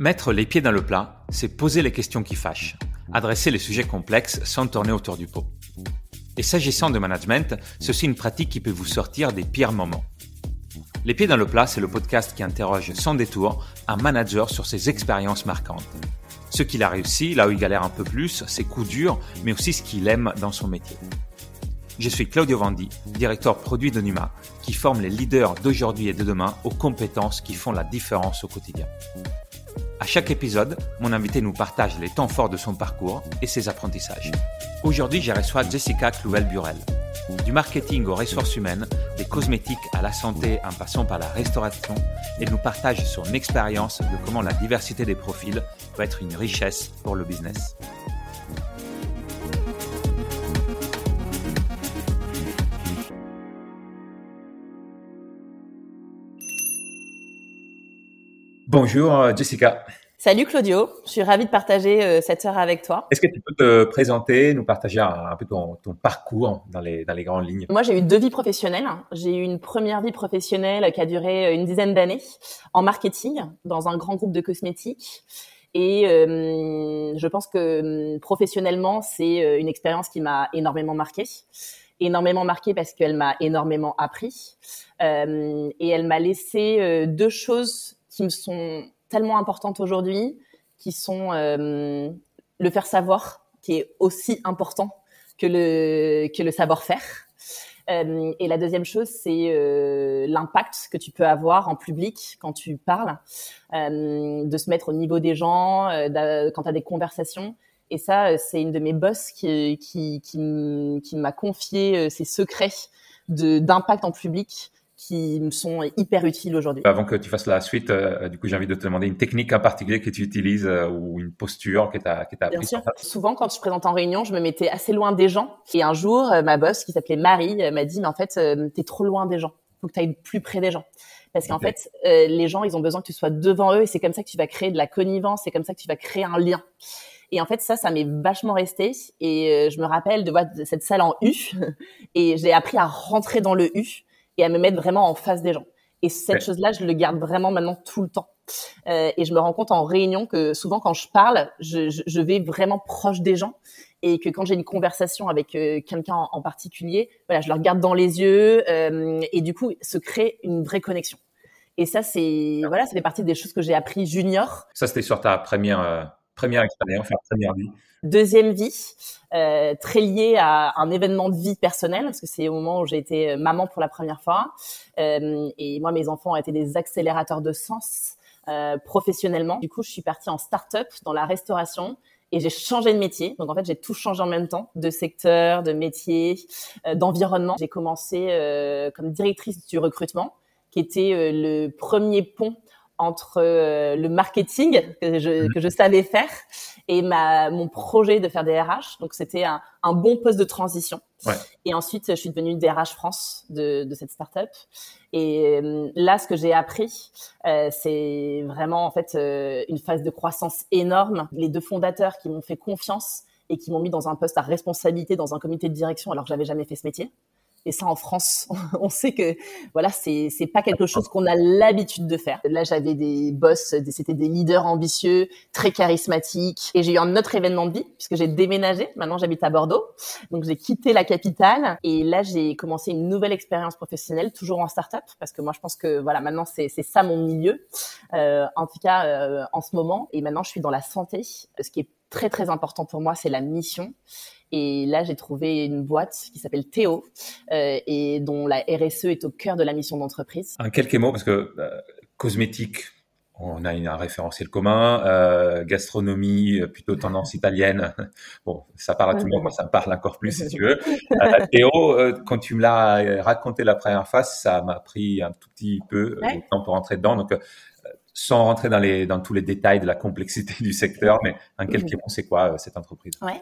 Mettre les pieds dans le plat, c'est poser les questions qui fâchent, adresser les sujets complexes sans tourner autour du pot. Et s'agissant de management, c'est aussi une pratique qui peut vous sortir des pires moments. Les pieds dans le plat, c'est le podcast qui interroge sans détour un manager sur ses expériences marquantes. Ce qu'il a réussi, là où il galère un peu plus, ses coups durs, mais aussi ce qu'il aime dans son métier. Je suis Claudio Vandi, directeur produit de Numa, qui forme les leaders d'aujourd'hui et de demain aux compétences qui font la différence au quotidien. À chaque épisode, mon invité nous partage les temps forts de son parcours et ses apprentissages. Aujourd'hui, je reçois Jessica Clouel-Burel. Du marketing aux ressources humaines, des cosmétiques à la santé en passant par la restauration, elle nous partage son expérience de comment la diversité des profils peut être une richesse pour le business. Bonjour euh, Jessica. Salut Claudio, je suis ravie de partager euh, cette heure avec toi. Est-ce que tu peux te présenter, nous partager un, peu ton, parcours dans les, dans les grandes lignes? Moi, j'ai eu deux vies professionnelles. J'ai eu une première vie professionnelle qui a duré euh, une dizaine d'années en marketing dans un grand groupe de cosmétiques. Et je pense que professionnellement, c'est une expérience qui m'a énormément marquée. Énormément marquée parce qu'elle m'a énormément appris. et elle m'a laissé deux choses qui me sont tellement importantes aujourd'hui, qui sont euh, le faire savoir, qui est aussi important que le, que le savoir-faire. Euh, et la deuxième chose, c'est euh, l'impact que tu peux avoir en public quand tu parles, de se mettre au niveau des gens, quand tu as des conversations. Et ça, c'est une de mes boss qui, qui, qui, qui m'a confié ses secrets d'impact en public qui me sont hyper utiles aujourd'hui. Avant que tu fasses la suite, euh, du coup, j'ai envie de te demander une technique en particulier que tu utilises euh, ou une posture que tu as, que as Bien sûr. Souvent, quand je présente en réunion, je me mettais assez loin des gens. Et un jour, euh, ma boss, qui s'appelait Marie, m'a dit, mais en fait, tu es trop loin des gens. Faut que tu ailles plus près des gens. Parce qu'en fait, les gens, ils ont besoin que tu sois devant eux et c'est comme ça que tu vas créer de la connivence, c'est comme ça que tu vas créer un lien. Et en fait, ça, ça m'est vachement resté. Et je me rappelle de voir cette salle en U. Et j'ai appris à rentrer dans le U et à me mettre vraiment en face des gens. Et cette chose-là, je le garde vraiment maintenant tout le temps. Euh, et je me rends compte en réunion que souvent quand je parle, je, je, je vais vraiment proche des gens et que quand j'ai une conversation avec euh, quelqu'un en, particulier, voilà, je le regarde dans les yeux euh, et du coup se crée une vraie connexion. Et ça, c'est voilà, ça fait partie des choses que j'ai appris junior. Ça, c'était sur ta première euh, première expérience, première vie. Deuxième vie, euh, très liée à un événement de vie personnel, parce que c'est au moment où j'ai été euh, maman pour la première fois. Euh, et moi, mes enfants ont été des accélérateurs de sens professionnellement. Du coup, je suis partie en start-up dans la restauration et j'ai changé de métier. Donc en fait, j'ai tout changé en même temps, de secteur, de métier, d'environnement. J'ai commencé comme directrice du recrutement, qui était le premier pont entre euh, le marketing que je, mhm. que je savais faire et ma, mon projet de faire des RH. Donc, c'était un, un bon poste de transition. Ouais. Et ensuite, je suis devenue DRH France de, de cette startup. Et euh, là, ce que j'ai appris, euh, c'est vraiment en fait euh, une phase de croissance énorme. Les deux fondateurs qui m'ont fait confiance et qui m'ont mis dans un poste à responsabilité dans un comité de direction alors que j'avais jamais fait ce métier. Et ça, en France, on sait que voilà, c'est c'est pas quelque chose qu'on a l'habitude de faire. Là, j'avais des boss, c'était des leaders ambitieux, très charismatiques. Et j'ai eu un autre événement de vie puisque j'ai déménagé. Maintenant, j'habite à Bordeaux, donc j'ai quitté la capitale. Et là, j'ai commencé une nouvelle expérience professionnelle, toujours en start-up, parce que moi, je pense que voilà, maintenant, c'est c'est ça mon milieu. Euh, en tout cas, euh, en ce moment. Et maintenant, je suis dans la santé, ce qui est très très important pour moi, c'est la mission. Et là, j'ai trouvé une boîte qui s'appelle Théo euh, et dont la RSE est au cœur de la mission d'entreprise. En quelques mots, parce que euh, cosmétique, on a une, un référentiel commun, euh, gastronomie, plutôt tendance italienne. Bon, ça parle à tout le monde, moi ça me parle encore plus si tu veux. Euh, Théo, euh, quand tu me l'as raconté la première fois, ça m'a pris un tout petit peu de temps pour rentrer dedans. Donc, sans rentrer dans, les, dans tous les détails de la complexité du secteur, mais en quelques mots, c'est quoi euh, cette entreprise? Ouais.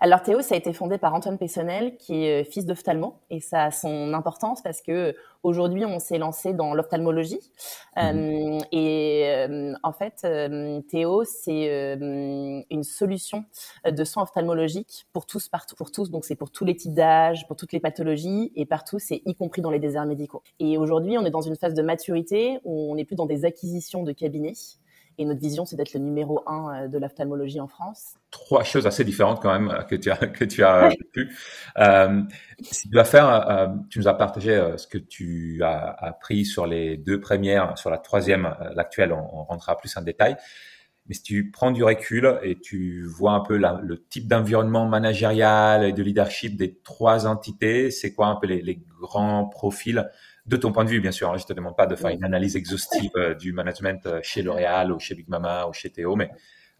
Alors Théo, ça a été fondé par Antoine Pessonnel, qui est fils d'ophtalmo, et ça a son importance parce que aujourd'hui, on s'est lancé dans l'ophtalmologie. Mhm. Euh, et euh, en fait, euh, Théo, c'est une solution de soins ophtalmologiques pour tous, partout, pour tous. Donc c'est pour tous les types d'âge, pour toutes les pathologies, et partout, c'est y compris dans les déserts médicaux. Et aujourd'hui, on est dans une phase de maturité où on n'est plus dans des acquisitions de cabinets Et notre vision, c'est d'être le numéro un euh, de l'ophtalmologie en France. Trois choses assez différentes quand même que tu as que tu as vécu. Euh, si tu dois faire, euh, tu nous as partagé euh, ce que tu as appris sur les deux premières, sur la troisième, l'actuelle, on, on rentrera plus en détail. Mais si tu prends du recul et tu vois un peu la, le type d'environnement managérial et de leadership des trois entités, c'est quoi un peu les, les, grands profils de ton point de vue, bien sûr. Hein, je te demande pas de faire une analyse exhaustive euh, du management euh, chez L'Oréal ou chez Big Mama ou chez Théo, mais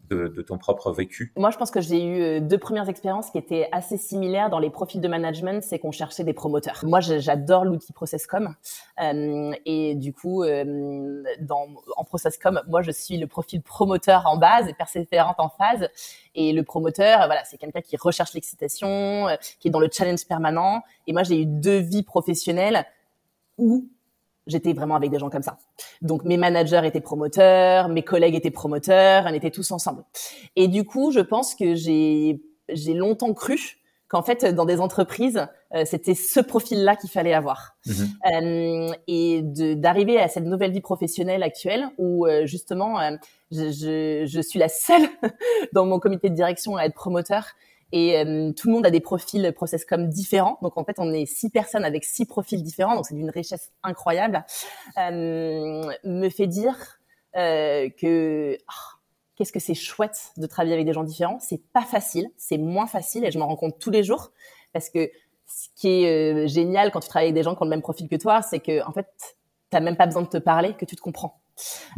de, de, ton propre vécu Moi, je pense que j'ai eu euh, deux premières expériences qui étaient assez similaires dans les profils de management, c'est qu'on cherchait des promoteurs. Moi, j'adore l'outil ProcessCom euh, et du coup, euh, dans, en ProcessCom, moi, je suis le profil promoteur en base et persévérante en phase. Et le promoteur, voilà, c'est quelqu'un qui recherche l'excitation, qui est dans le challenge permanent. Et moi, j'ai eu deux vies professionnelles où j'étais vraiment avec des gens comme ça. Donc mes managers étaient promoteurs, mes collègues étaient promoteurs, on était tous ensemble. Et du coup, je pense que j'ai j'ai longtemps cru qu'en fait dans des entreprises euh, c'était ce profil-là qu'il fallait avoir mmh. euh, et d'arriver à cette nouvelle vie professionnelle actuelle où euh, justement euh, je, je, je, suis la seule dans mon comité de direction à être promoteur et euh, tout le monde a des profils process comme différents. Donc en fait, on est six personnes avec six profils différents. Donc c'est d'une richesse incroyable. Euh, me fait dire euh, que oh, qu'est-ce que c'est chouette de travailler avec des gens différents. C'est pas facile, c'est moins facile et je m'en rends compte tous les jours parce que ce qui est euh, génial quand tu travailles avec des gens qui ont le même profil que toi, c'est que en fait, t'as même pas besoin de te parler, que tu te comprends.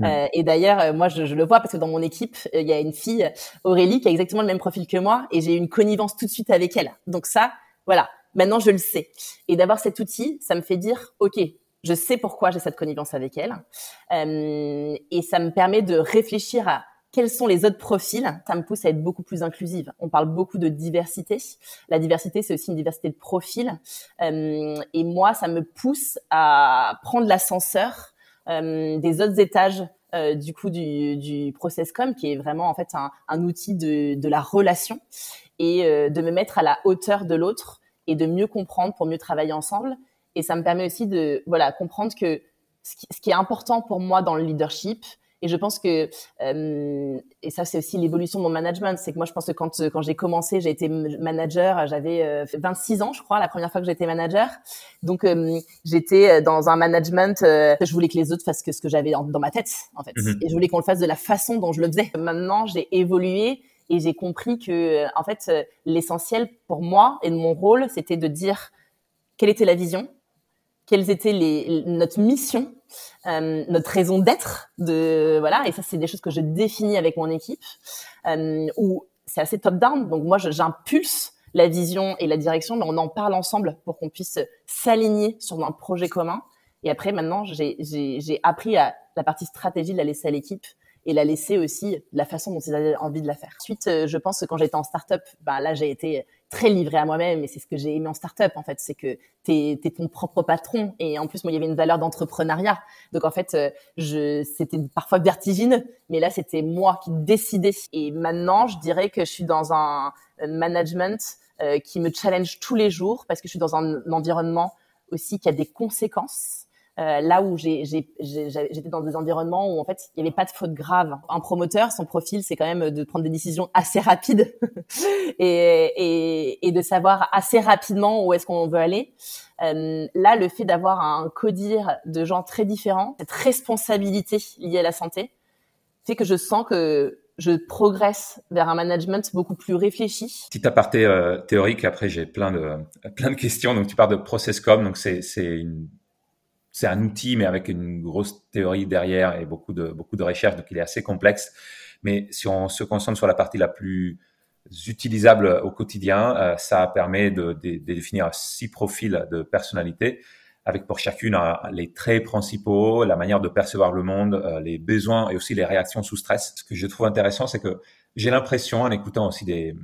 Euh, et d'ailleurs, euh, moi, je, je, le vois parce que dans mon équipe, euh, il y a une fille, Aurélie, qui a exactement le même profil que moi, et j'ai une connivence tout de suite avec elle. Donc ça, voilà, maintenant je le sais. Et d'avoir cet outil, ça me fait dire, ok, je sais pourquoi j'ai cette connivence avec elle, euh, et ça me permet de réfléchir à quels sont les autres profils? Ça me pousse à être beaucoup plus inclusive. On parle beaucoup de diversité. La diversité, c'est aussi une diversité de profils. Euh, et moi, ça me pousse à prendre l'ascenseur euh, des autres étages euh, du coup du, du ProcessCom, qui est vraiment en fait un, outil de, la relation et de me mettre à la hauteur de l'autre et de mieux comprendre pour mieux travailler ensemble. Et ça me permet aussi de voilà comprendre que ce qui est important pour moi dans le leadership, et je pense que, euh, et ça c'est aussi l'évolution de mon management, c'est que moi je pense que quand, quand j'ai commencé, j'ai été manager, j'avais euh, 26 ans je crois, la première fois que j'étais manager. Donc euh, j'étais dans un management, euh, je voulais que les autres fassent que ce que j'avais dans ma tête en fait. Mm-hmm. Et je voulais qu'on le fasse de la façon dont je le faisais. Maintenant j'ai évolué et j'ai compris que en fait l'essentiel pour moi et de mon rôle, c'était de dire quelle était la vision, quelles étaient les, notre mission, euh, notre raison d'être, de voilà. Et ça, c'est des choses que je définis avec mon équipe, euh, où c'est assez top down. Donc moi, j'impulse la vision et la direction, mais on en parle ensemble pour qu'on puisse s'aligner sur un projet commun. Et après, maintenant, j'ai appris à la partie stratégie de la laisser à l'équipe et la laisser aussi la façon dont ils avaient envie de la faire. Ensuite, euh, je pense que quand j'étais en start-up, bah, là, j'ai été très livré à moi-même et c'est ce que j'ai aimé en start-up, en fait, c'est que tu es, ton propre patron et en plus, moi, il y avait une valeur d'entrepreneuriat. Donc, en fait, euh, je, c'était parfois vertigineux, mais là, c'était moi qui décidais. Et maintenant, je dirais que je suis dans un management euh, qui me challenge tous les jours parce que je suis dans un environnement aussi qui a des conséquences euh, là où j'étais dans des environnements où en fait il n'y avait pas de faute grave. Un promoteur, son profil, c'est quand même de prendre des décisions assez rapides et, et, et, de savoir assez rapidement où est-ce qu'on veut aller. Euh, là, le fait d'avoir un codir de gens très différents, cette responsabilité liée à la santé, fait que je sens que je progresse vers un management beaucoup plus réfléchi. Petit aparté euh, théorique, après j'ai plein de plein de questions. Donc tu parles de ProcessCom, donc c'est une c'est un outil, mais avec une grosse théorie derrière et beaucoup de, beaucoup de recherches, donc il est assez complexe. Mais si on se concentre sur la partie la plus utilisable au quotidien, euh, ça permet de, de, de, définir six profils de personnalité, avec pour chacune euh, les traits principaux, la manière de percevoir le monde, euh, les besoins et aussi les réactions sous stress. Ce que je trouve intéressant, c'est que j'ai l'impression, en écoutant aussi des,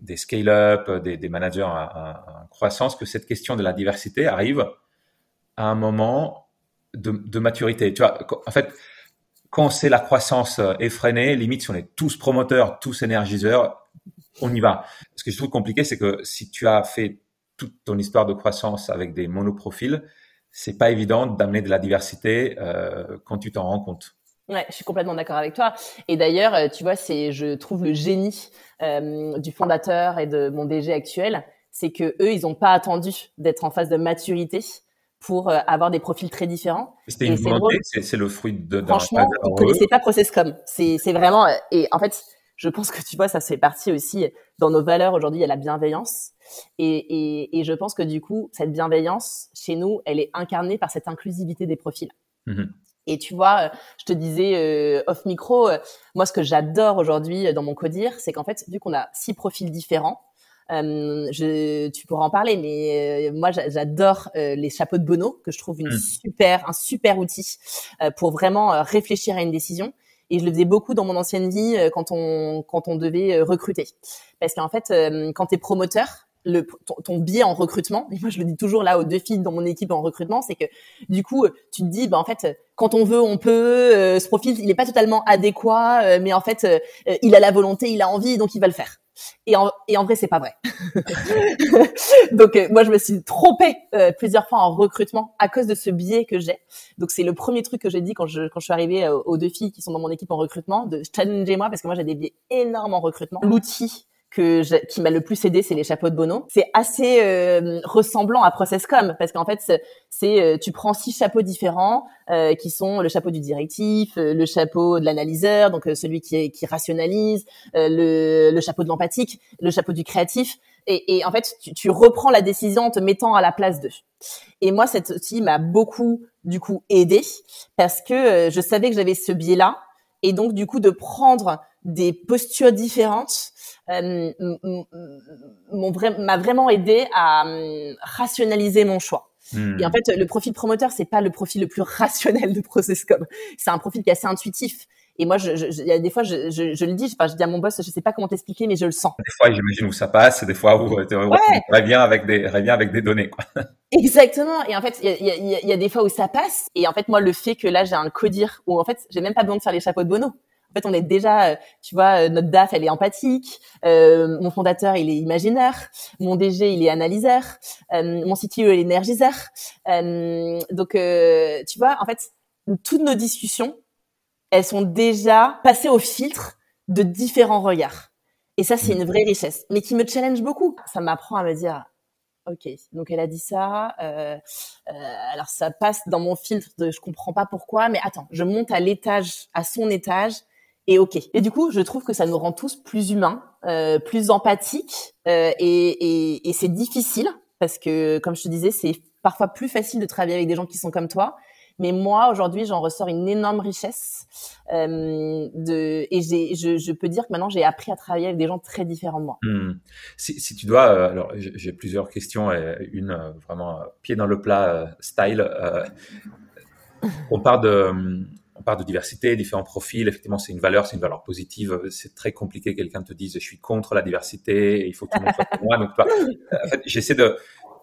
des scale-up, des, des, managers en croissance, que cette question de la diversité arrive à un moment de, maturité. Tu vois, en fait, quand c'est la croissance euh, effrénée, limite si on est tous promoteurs, tous énergiseurs, on y va. Ce que je trouve compliqué, c'est que si tu as fait toute ton histoire de croissance avec des monoprofils, c'est pas évident d'amener de la diversité euh, quand tu t'en rends compte. Ouais, je suis complètement d'accord avec toi. Et d'ailleurs, euh, tu vois, c'est, je trouve le génie du fondateur et de mon DG actuel, c'est que eux, ils n'ont pas attendu d'être en phase de maturité pour euh, avoir des profils très différents. C'était une volonté, c'est le fruit de. Franchement, ils connaissaient pas Processcom. C'est, c'est vraiment. Et en fait, je pense que tu vois, ça fait partie aussi dans nos valeurs aujourd'hui. Il y a la bienveillance, et, et, et, je pense que du coup, cette bienveillance chez nous, elle est incarnée par cette inclusivité des profils. Mmh et tu vois, euh, je te disais euh, off micro, euh, moi ce que j'adore aujourd'hui dans mon codir, c'est qu'en fait, vu qu'on a six profils différents, je, tu pourras en parler, mais moi j'adore les chapeaux de Bono, que je trouve une mmh. super, un super outil pour vraiment réfléchir à une décision. Et je le faisais beaucoup dans mon ancienne vie quand on quand on devait recruter, parce qu'en fait, quand tu es promoteur, le, ton, biais en recrutement, et moi je le dis toujours là aux deux filles dans mon équipe en recrutement, c'est que du coup tu te dis bah en fait quand on veut on peut, euh, ce profil il n'est pas totalement adéquat, euh, mais en fait euh, il a la volonté, il a envie donc il va le faire. Et en, et en vrai c'est pas vrai. donc moi je me suis trompée plusieurs fois en recrutement à cause de ce biais que j'ai. Donc c'est le premier truc que j'ai dit quand je quand je suis arrivée aux deux filles qui sont dans mon équipe en recrutement de challenger moi parce que moi j'ai des biais énormes en recrutement. L'outil que qui m'a le plus aidé, c'est les chapeaux de Bono. C'est assez euh, ressemblant à Processcom parce qu'en fait, c'est euh, tu prends six chapeaux différents euh, qui sont le chapeau du directif, le chapeau de l'analyseur, donc celui qui, qui rationalise, le, le, chapeau de l'empathique, le chapeau du créatif. Et, et en fait, tu, tu, reprends la décision en te mettant à la place d'eux. Et moi, cet outil m'a beaucoup du coup aidé parce que je savais que j'avais ce biais-là et donc du coup de prendre des postures différentes euh, m'a vraiment aidé à euh, rationaliser mon choix. Et en hmm. fait, le profil promoteur, c'est pas le profil le plus rationnel de Processcom. C'est un profil qui est assez intuitif. Et moi, je, je, il y a des fois, je, je, je le dis, enfin, je dis à mon boss, je sais pas comment t'expliquer, mais je le sens. Des fois, j'imagine où ça passe, des fois où tu ouais. bien avec des, bien avec des données, quoi. Exactement. Et en fait, il y a, y, a, y a, des fois où ça passe. Et en fait, moi, le fait que là, j'ai un codir où en fait, j'ai même pas besoin de faire les chapeaux de Bono. En fait, on est déjà, euh, tu vois, euh, notre DAF, elle est empathique. Euh, mon fondateur, il est imaginaire. Mon DG, il est analyseur. Euh, mon CTO, il est énergiseur. Euh, donc, tu vois, en fait, toutes nos discussions, elles sont déjà passées au filtre de différents regards. Et ça, c'est une vraie richesse, mais qui me challenge beaucoup. Ça m'apprend à me dire, ok, donc elle a dit ça. Euh, alors ça passe dans mon filtre de je comprends pas pourquoi, mais attends, je monte à l'étage, à son étage, et ok. Et du coup, je trouve que ça nous rend tous plus humains, euh, plus empathiques, euh, et, c'est difficile parce que, comme je te disais, c'est parfois plus facile de travailler avec des gens qui sont comme toi. Mais moi, aujourd'hui, j'en ressors une énorme richesse. Euh, et je, peux dire que maintenant, j'ai appris à travailler avec des gens très différents de moi. Hmm. Si, tu dois, alors j'ai plusieurs questions, une vraiment pied dans le plat style. on part de on parle de diversité, différents profils. Effectivement, c'est une valeur, c'est une valeur positive. C'est très compliqué que quelqu'un te dise je suis contre la diversité, il faut que tout le monde soit comme moi. Donc, en fait, j'essaie de,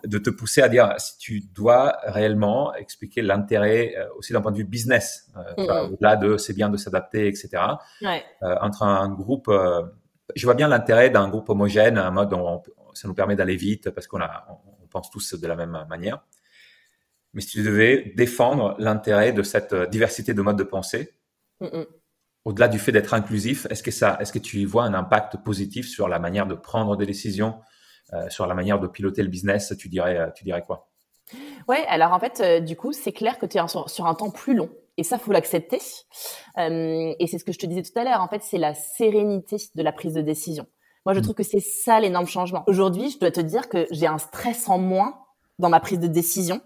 de te pousser à dire si tu dois réellement expliquer l'intérêt euh, aussi d'un point de vue business, euh, mm-hmm. au-delà de c'est bien de s'adapter, etc. Ouais. Euh, entre un groupe, euh, je vois bien l'intérêt d'un groupe homogène, un mode dont ça nous permet d'aller vite parce qu'on a, on pense tous de la même manière. Mais si tu devais défendre l'intérêt de cette euh, diversité de modes de pensée, au-delà du fait d'être inclusif, est-ce que ça, est-ce que tu y vois un impact positif sur la manière de prendre des décisions, euh, sur la manière de piloter le business Tu dirais, euh, tu dirais quoi? Ouais, alors en fait, du coup, c'est clair que tu es sur, un temps plus long. Et ça, faut l'accepter. et c'est ce que je te disais tout à l'heure. En fait, c'est la sérénité de la prise de décision. Moi, je mm. trouve que c'est ça l'énorme changement. Aujourd'hui, je dois te dire que j'ai un stress en moins dans ma prise de décision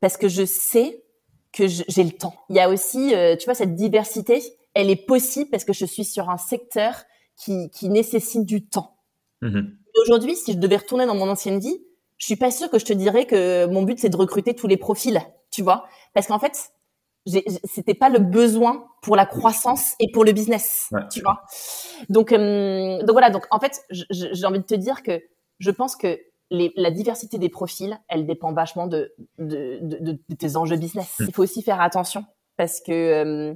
parce que je sais que j'ai le temps. Il y a aussi, euh, tu vois, cette diversité, elle est possible parce que je suis sur un secteur qui, qui nécessite du temps. Mm-hmm. Aujourd'hui, si je devais retourner dans mon ancienne vie, je suis pas sûre que je te dirais que mon but c'est de recruter tous les profils, tu vois, parce qu'en fait, c'était pas le besoin pour la croissance et pour le business, tu vois. Donc, euh, donc voilà. Donc en fait, j'ai envie de te dire que je pense que les, la diversité des profils, elle dépend vachement de, de, de, de tes enjeux business. Hmm. Il faut aussi faire attention parce que euh,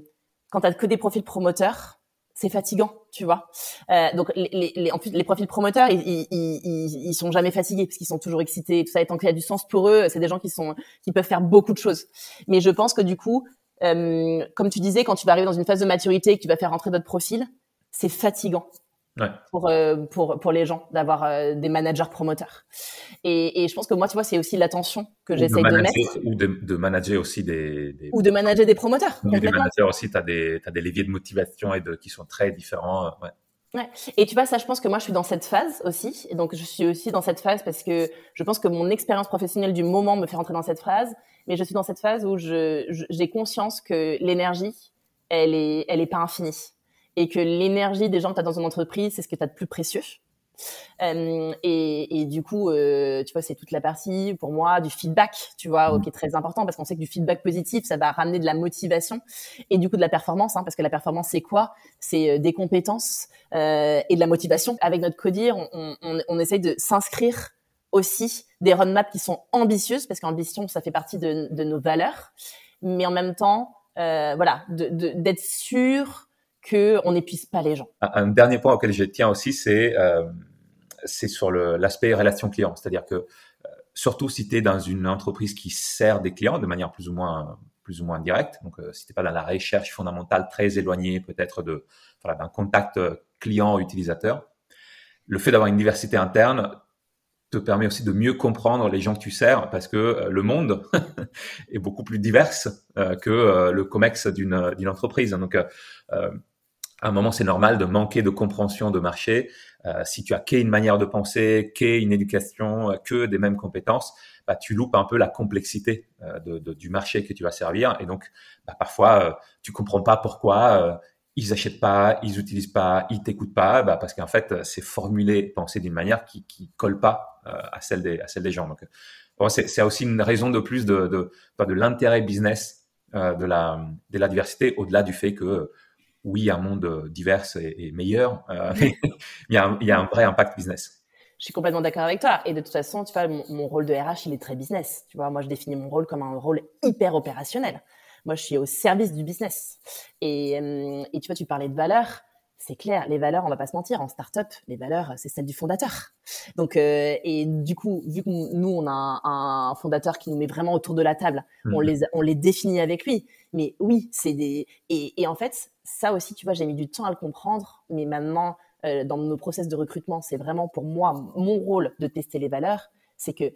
quand tu as que des profils promoteurs, c'est fatigant, tu vois. Euh, donc les, les, en plus les profils promoteurs, ils, ils, ils, ils sont jamais fatigués parce qu'ils sont toujours excités et tout ça. Et tant qu'il y a du sens pour eux, c'est des gens qui sont qui peuvent faire beaucoup de choses. Mais je pense que du coup, comme tu disais, quand tu vas arriver dans une phase de maturité et que tu vas faire rentrer d'autres profils, c'est fatigant. Pour, pour, pour les gens d'avoir des managers promoteurs. Et, et, je pense que moi, tu vois, c'est aussi l'attention que j'essaye de, mettre. Ou de, de, manager aussi des, des, Ou de manager des promoteurs. Ou des managers aussi, tu as, as, des leviers de motivation et de, qui sont très différents. Ouais. Ouais. Et tu vois, ça, je pense que moi, je suis dans cette phase aussi. Et donc, je suis aussi dans cette phase parce que je pense que mon expérience professionnelle du moment me fait rentrer dans cette phase. Mais je suis dans cette phase où j'ai je, conscience que l'énergie, elle est, elle est pas infinie. Et que l'énergie des gens que tu as dans une entreprise, c'est ce que tu as de plus précieux. Euh, et, et, du coup, euh, tu vois, c'est toute la partie pour moi du feedback, tu vois, qui est très important parce qu'on sait que du feedback positif, ça va ramener de la motivation et du coup de la performance, hein, parce que la performance, c'est quoi? C'est euh, des compétences euh, et de la motivation. Avec notre codir, on, on, on essaye de s'inscrire aussi des roadmaps qui sont ambitieuses, parce qu'ambition, ça fait partie de, de, nos valeurs, mais en même temps, euh, voilà, d'être de, d'être sûr qu'on n'épuise pas les gens. Un, dernier point auquel je tiens aussi, c'est euh, c'est sur l'aspect relation client. C'est-à-dire que, euh, surtout si tu es dans une entreprise qui sert des clients de manière plus ou moins, plus ou moins directe, donc euh, si tu n'es pas dans la recherche fondamentale très éloignée peut-être de voilà, d'un contact euh, client-utilisateur, le fait d'avoir une diversité interne te permet aussi de mieux comprendre les gens que tu sers parce que le monde est beaucoup plus divers que le COMEX d'une entreprise. Donc, à un moment, c'est normal de manquer de compréhension de marché. Euh, si tu as qu'une manière de penser, qu'une éducation, euh, que des mêmes compétences, bah, tu loupes un peu la complexité euh, de, de, du marché que tu vas servir. Et donc, bah, parfois, euh, tu comprends pas pourquoi ils achètent pas, ils utilisent pas, ils t'écoutent pas, bah, parce qu'en fait, c'est formulé, pensé d'une manière qui, qui colle pas à celle des, à celle des gens. Donc, bon, c'est aussi une raison de plus de, de, de l'intérêt business de la, de la diversité, au-delà du fait que oui, un monde euh, divers est, meilleur, euh, mais il y, a un, il y, a un, vrai impact business. Je suis complètement d'accord avec toi. Et de toute façon, tu vois, mon, rôle de RH, il est très business. Tu vois, moi, je définis mon rôle comme un rôle hyper opérationnel. Moi, je suis au service du business. Et, euh, et tu vois, tu parlais de valeurs c'est clair, les valeurs, on va pas se mentir, en startup, les valeurs, c'est celles du fondateur. Donc, euh, et du coup, vu que nous, on a un, fondateur qui nous met vraiment autour de la table, on mmh. les, on les définit avec lui. Mais oui, c'est des, et, et, en fait, ça aussi, tu vois, j'ai mis du temps à le comprendre, mais maintenant, euh, dans nos process de recrutement, c'est vraiment pour moi mon rôle de tester les valeurs. C'est que,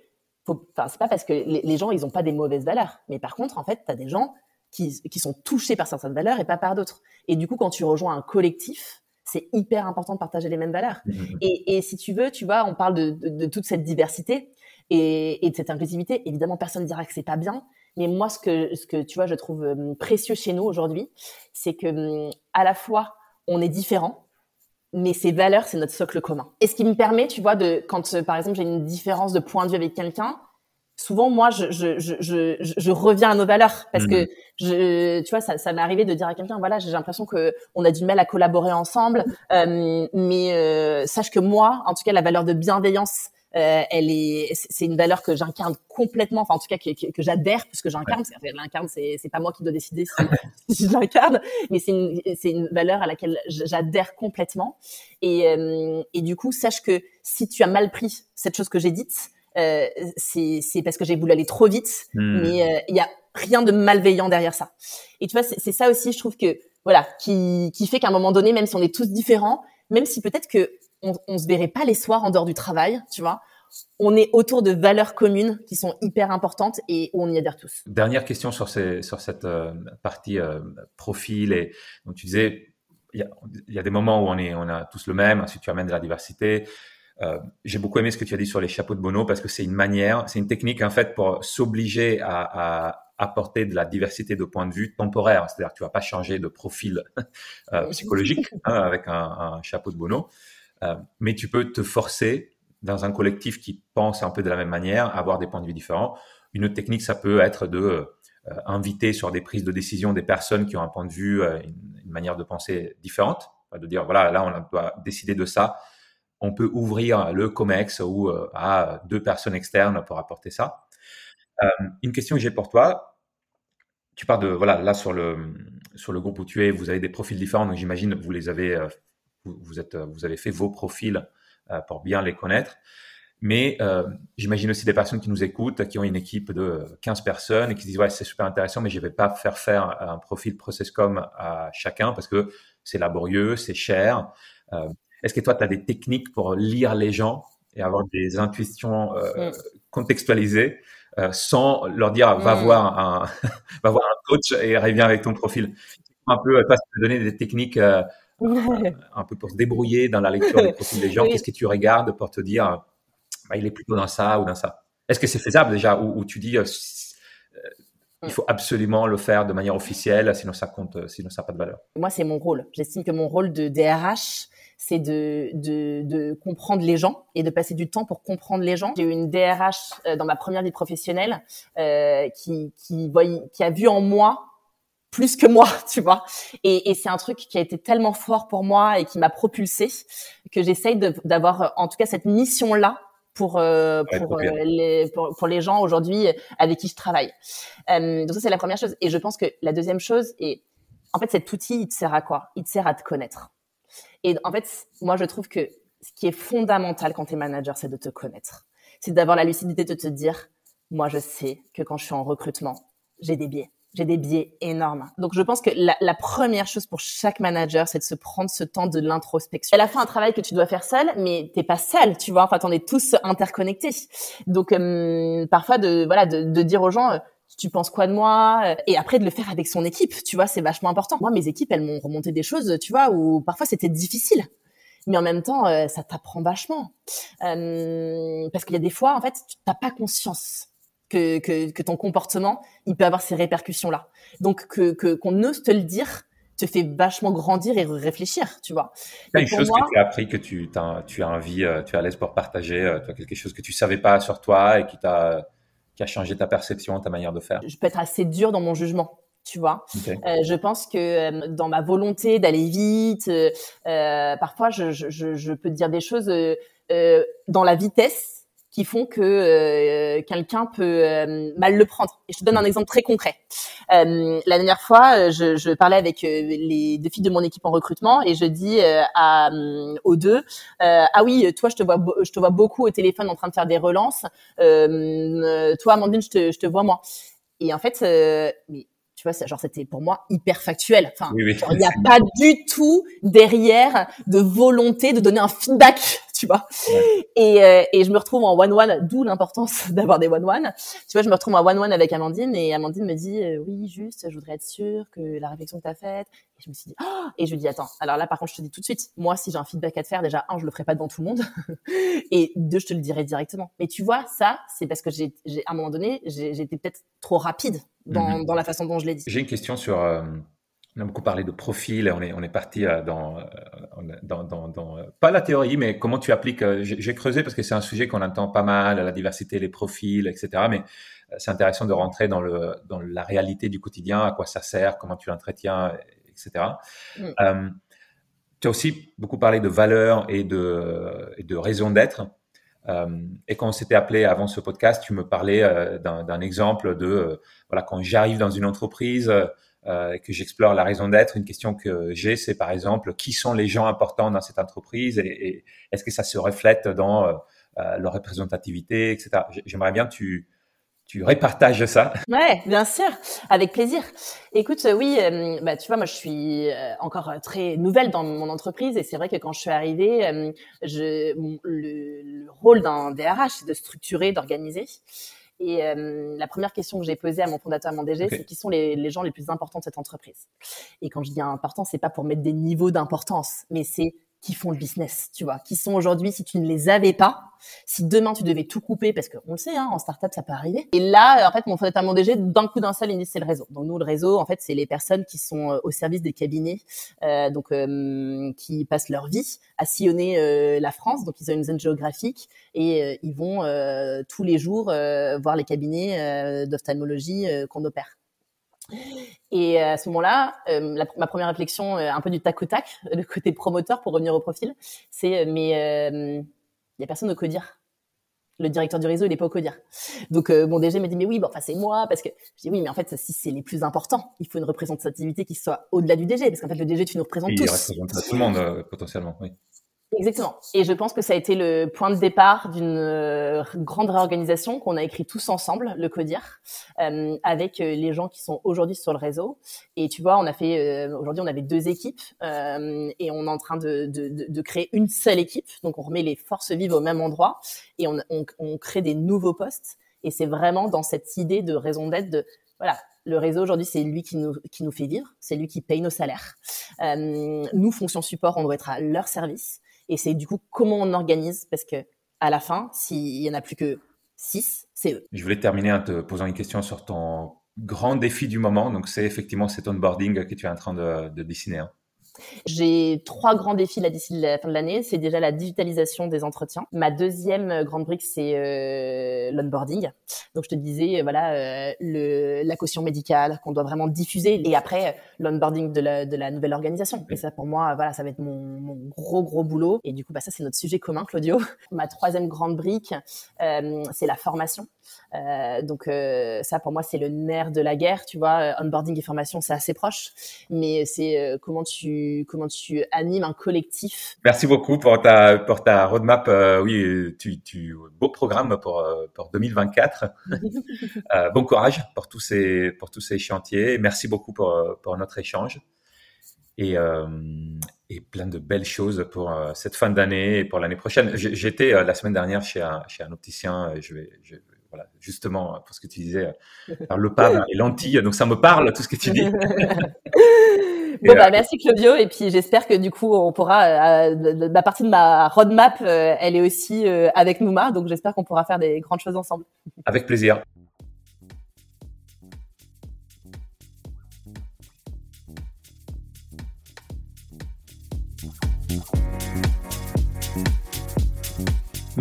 enfin, c'est pas parce que les, les gens, ils ont pas des mauvaises valeurs, mais par contre, en fait, tu as des gens qui, qui sont touchés par certaines valeurs et pas par d'autres. Et du coup, quand tu rejoins un collectif, c'est hyper important de partager les mêmes valeurs. Mmh, mmh. Et, et, si tu veux, tu vois, on parle de, de, de toute cette diversité et, et, de cette inclusivité. Évidemment, personne ne dira que c'est pas bien. Mais moi, ce que, ce que tu vois, je trouve euh, précieux chez nous aujourd'hui, c'est que à la fois, on est différents, mais ces valeurs, c'est notre socle commun. Et ce qui me permet, tu vois, de quand, euh, par exemple, j'ai une différence de point de vue avec quelqu'un, souvent moi je, je, je, je, reviens à nos valeurs parce que mhm. je tu vois ça, ça m'est arrivé de dire à quelqu'un voilà j'ai l'impression que on a du mal à collaborer ensemble euh, mais euh, sache que moi en tout cas la valeur de bienveillance euh, elle est c'est une valeur que j'incarne complètement enfin en tout cas que, que, j'adhère puisque j'incarne parce que l'incarne c'est c'est pas moi qui dois décider si, je l'incarne mais c'est une c'est une valeur à laquelle j'adhère complètement et euh, et du coup sache que si tu as mal pris cette chose que j'ai dite euh, c'est parce que j'ai voulu aller trop vite, hmm. mais euh, il y a rien de malveillant derrière ça. Et tu vois, c'est ça aussi, je trouve que voilà, qui, qui fait qu'à un moment donné, même si on est tous différents, même si peut-être que on, on se verrait pas les soirs en dehors du travail, tu vois, on est autour de valeurs communes qui sont hyper importantes et on y adhère tous. Dernière question sur, cette euh, partie profil et donc tu disais il y, a, des moments où on est on a tous le même, si tu amènes de la diversité, euh, j'ai beaucoup aimé ce que tu as dit sur les chapeaux de Bono parce que c'est une manière, c'est une technique en fait pour s'obliger à, apporter de la diversité de points de vue temporaire. C'est-à-dire que tu vas pas changer de profil euh, psychologique hein, avec un, chapeau de Bono, euh, mais tu peux te forcer dans un collectif qui pense un peu de la même manière à avoir des points de vue différents. Une autre technique, ça peut être de euh, inviter sur des prises de décision des personnes qui ont un point de vue, euh, une, manière de penser différente, de dire voilà là on doit décider de ça on peut ouvrir le COMEX ou euh, à deux personnes externes pour apporter ça. Euh, une question que j'ai pour toi, tu parles de voilà là sur le sur le groupe où tu es, vous avez des profils différents, donc j'imagine vous les avez euh, vous, êtes vous avez fait vos profils pour bien les connaître. Mais euh, j'imagine aussi des personnes qui nous écoutent, qui ont une équipe de 15 personnes et qui se disent ouais c'est super intéressant, mais je vais pas faire faire un profil processcom à chacun parce que c'est laborieux, c'est cher. Euh, Est-ce que toi tu as des techniques pour lire les gens et avoir des intuitions euh, mm. contextualisées euh, sans leur dire va mm. voir un va voir un coach et reviens avec ton profil? Un peu, toi, te donner des techniques euh, un peu pour se débrouiller dans la lecture des profils des gens. Qu'est-ce que tu regardes pour te dire bah, il est plutôt dans ça ou dans ça? Est-ce que c'est faisable déjà ou, tu dis euh, euh, il faut absolument le faire de manière officielle, sinon ça compte, euh, sinon ça n'a pas de valeur? Moi, c'est mon rôle. J'estime que mon rôle de DRH, c'est de, de, de, comprendre les gens et de passer du temps pour comprendre les gens. J'ai eu une DRH dans ma première vie professionnelle euh, qui, qui, qui a vu en moi plus que moi, tu vois. Et, et c'est un truc qui a été tellement fort pour moi et qui m'a propulsé que j'essaye d'avoir en tout cas cette mission-là pour euh, pour, euh, les pour, les gens aujourd'hui avec qui je travaille. Euh, donc ça c'est la première chose. Et je pense que la deuxième chose est en fait cet outil il te sert à quoi? Il te sert à te connaître. Et en fait moi je trouve que ce qui est fondamental quand tu es manager c'est de te connaître. C'est d'avoir la lucidité de te dire moi je sais que quand je suis en recrutement j'ai des biais j'ai des biais énormes. Donc je pense que la, la première chose pour chaque manager, c'est de se prendre ce temps de l'introspection. À la fin, un travail que tu dois faire seul, mais t'es pas seul, tu vois. Enfin, on est tous interconnectés. Donc euh, parfois de voilà de, de, dire aux gens. Euh, tu penses quoi de moi euh, Et après de le faire avec son équipe, tu vois, c'est vachement important. Moi, mes équipes, elles m'ont remonté des choses, tu vois, où parfois c'était difficile mais en même temps, ça t'apprend vachement. Euh, parce qu'il y a des fois, en fait, tu n'as pas conscience que, que, que, ton comportement, il peut avoir ces répercussions-là. Donc, que qu'on ose te le dire te fait vachement grandir et réfléchir, tu vois. Il y a une chose que tu as appris, que tu, as, tu as envie, euh, tu as à l'aise pour partager, euh, tu as quelque chose que tu savais pas sur toi et qui t'a qui a changé ta perception, ta manière de faire. Je peux être assez dur dans mon jugement, tu vois. Euh, je pense que dans ma volonté d'aller vite, parfois je, je, je, peux te dire des choses dans la vitesse qui font que euh, quelqu'un peut euh, mal le prendre. Et je te donne un exemple très concret. Euh, la dernière fois, je, je parlais avec les deux filles de mon équipe en recrutement et je dis à, aux deux ah oui, toi je te vois je te vois beaucoup au téléphone en train de faire des relances. toi Amandine, je te, je te vois moi. Et en fait, mais tu vois, genre c'était pour moi hyper factuel. Enfin, il n'y a pas du tout derrière de volonté de donner un feedback tu vois. Et, euh, et je me retrouve en one-one, d'où l'importance d'avoir des one-one. Tu vois, je me retrouve en one-one avec Amandine et Amandine me dit, euh, oui, juste, je voudrais être sûre que la réflexion que tu as faite. Et je me suis dit, oh et je lui dis, attends, alors là, par contre, je te dis tout de suite, moi, si j'ai un feedback à te faire, déjà, un, je le ferai pas devant tout le monde. et deux, je te le dirai directement. Mais tu vois, ça, c'est parce que j'ai, à un moment donné, j'ai été peut-être trop rapide dans, mm-hmm. dans la façon dont je l'ai dit. J'ai une question sur, euh, on a beaucoup parlé de profil, on est, on est parti euh, dans, euh, dans, dans, dans, euh, pas la théorie, mais comment tu appliques. J'ai creusé parce que c'est un sujet qu'on entend pas mal, la diversité, les profils, etc. Mais c'est intéressant de rentrer dans, le, dans la réalité du quotidien, à quoi ça sert, comment tu l'entretiens, etc. Mm. tu as aussi beaucoup parlé de valeurs et de, et de raison d'être. et quand on s'était appelé avant ce podcast, tu me parlais d'un exemple de voilà quand j'arrive dans une entreprise, euh, que j'explore la raison d'être. Une question que j'ai, c'est par exemple, qui sont les gens importants dans cette entreprise et, est-ce que ça se reflète dans euh, euh, leur représentativité, etc. J'aimerais bien que tu, tu répartages ça. Ouais, bien sûr, avec plaisir. Écoute, oui, bah, tu vois, moi, je suis encore très nouvelle dans mon entreprise et c'est vrai que quand je suis arrivée, je, le, le rôle d'un DRH, c'est de structurer, d'organiser. Et euh, la première question que j'ai posée à mon fondateur, à mon DG, c'est qui sont les, les, gens les plus importants de cette entreprise? Et quand je dis important, c'est pas pour mettre des niveaux d'importance, mais c'est qui font le business, tu vois, qui sont aujourd'hui, si tu ne les avais pas, si demain tu devais tout couper, parce qu'on le sait, hein, en startup ça peut arriver. Et là, en fait, mon fondateur, mon DG, d'un coup d'un seul, il dit c'est le réseau. Donc nous, le réseau, en fait, c'est les personnes qui sont euh, au service des cabinets, euh, donc euh, qui passent leur vie à sillonner euh, la France. Donc ils ont une zone géographique et euh, ils vont tous les jours voir les cabinets d'ophtalmologie qu'on opère. Et à ce moment-là, euh, ma première réflexion, euh, un peu du tac au tac, le côté promoteur pour revenir au profil, c'est euh, mais il y a personne au codir. Le directeur du réseau, il est pas au codir. Donc mon DG me dit mais oui, bon, enfin c'est moi parce que je dis oui, mais en fait si c'est les plus importants, il faut une représentativité qui soit au-delà du DG parce qu'en fait le DG tu nous représentes tous. Il représente tout le monde potentiellement, oui. Exactement. Et je pense que ça a été le point de départ d'une euh, grande réorganisation qu'on a écrit tous ensemble, le CODIR, euh, avec euh, les gens qui sont aujourd'hui sur le réseau. Et tu vois, on a fait aujourd'hui, on avait deux équipes et on est en train de, de, de, créer une seule équipe. Donc, on remet les forces vives au même endroit et on, on, on crée des nouveaux postes. Et c'est vraiment dans cette idée de raison d'être de voilà, le réseau aujourd'hui, c'est lui qui nous, qui nous fait vivre, c'est lui qui paye nos salaires. Euh, nous, fonction support, on doit être à leur service. Et c'est du coup comment on organise, parce que à la fin, s'il y en a plus que six, c'est eux. Je voulais terminer en te posant une question sur ton grand défi du moment. Donc, c'est effectivement cet onboarding que tu es en train de, de dessiner. Hein. J'ai trois grands défis là d'ici la fin de l'année. C'est déjà la digitalisation des entretiens. Ma deuxième grande brique, c'est euh, l'onboarding. Donc je te disais, euh, voilà, euh, la caution médicale qu'on doit vraiment diffuser. Et après, l'onboarding de la, nouvelle organisation. Et ça, pour moi, voilà, ça va être mon, gros gros boulot. Et du coup, bah, ça c'est notre sujet commun, Claudio. Ma troisième grande brique, c'est la formation. Euh, donc euh, ça, pour moi, c'est le nerf de la guerre. Tu vois, onboarding et formation, c'est assez proche, mais c'est comment tu comment tu animes un collectif. Merci beaucoup pour ta pour ta roadmap. Euh, oui, tu, tu beau programme pour euh, pour 2024. euh, bon courage pour tous ces pour tous ces chantiers. Merci beaucoup pour pour notre échange et euh, et plein de belles choses pour cette fin d'année et pour l'année prochaine. J'étais la semaine dernière chez un chez un opticien. Je vais, je, voilà, justement pour ce que tu disais, le pas et lentilles. Donc ça me parle tout ce que tu dis. Bon, bah, merci Claudio. Et puis j'espère que du coup, on pourra, euh, la partie de ma roadmap, euh, elle est aussi euh, avec Nouma. Donc j'espère qu'on pourra faire des grandes choses ensemble. Avec plaisir.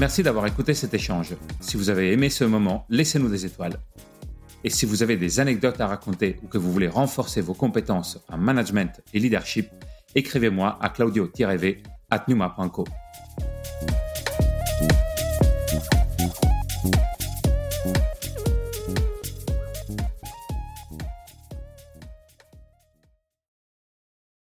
Merci d'avoir écouté cet échange. Si vous avez aimé ce moment, laissez-nous des étoiles. Et si vous avez des anecdotes à raconter ou que vous voulez renforcer vos compétences en management et leadership, écrivez-moi à claudio-v at numa.co.